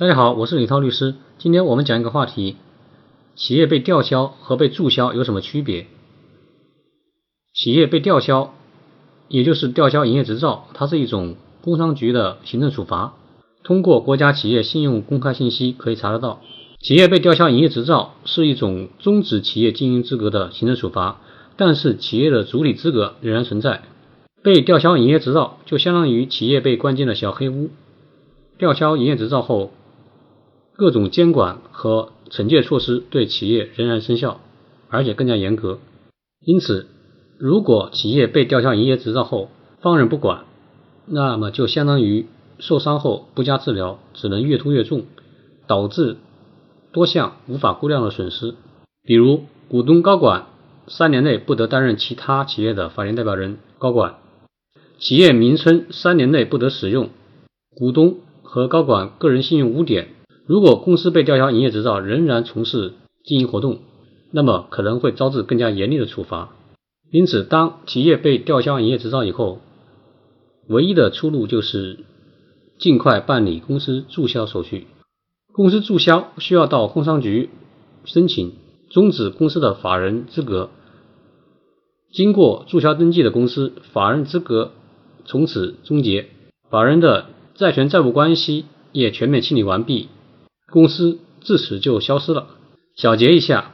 大家好，我是李涛律师。今天我们讲一个话题：企业被吊销和被注销有什么区别？企业被吊销，也就是吊销营业执照，它是一种工商局的行政处罚。通过国家企业信用公开信息可以查得到，企业被吊销营业执照是一种终止企业经营资格的行政处罚，但是企业的主体资格仍然存在。被吊销营业执照，就相当于企业被关进了小黑屋。吊销营业执照后，各种监管和惩戒措施对企业仍然生效，而且更加严格。因此，如果企业被吊销营业执照后放任不管，那么就相当于受伤后不加治疗，只能越拖越重，导致多项无法估量的损失。比如，股东高管三年内不得担任其他企业的法定代表人、高管。企业名称三年内不得使用，股东和高管个人信用污点。如果公司被吊销营业执照，仍然从事经营活动，那么可能会招致更加严厉的处罚。因此，当企业被吊销营业执照以后，唯一的出路就是尽快办理公司注销手续。公司注销需要到工商局申请终止公司的法人资格。经过注销登记的公司，法人资格。从此终结，法人的债权债务关系也全面清理完毕，公司自此就消失了。小结一下，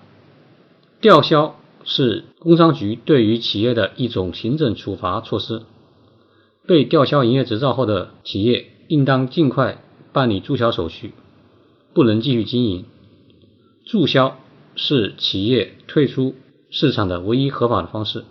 吊销是工商局对于企业的一种行政处罚措施。被吊销营业执照后的企业，应当尽快办理注销手续，不能继续经营。注销是企业退出市场的唯一合法的方式。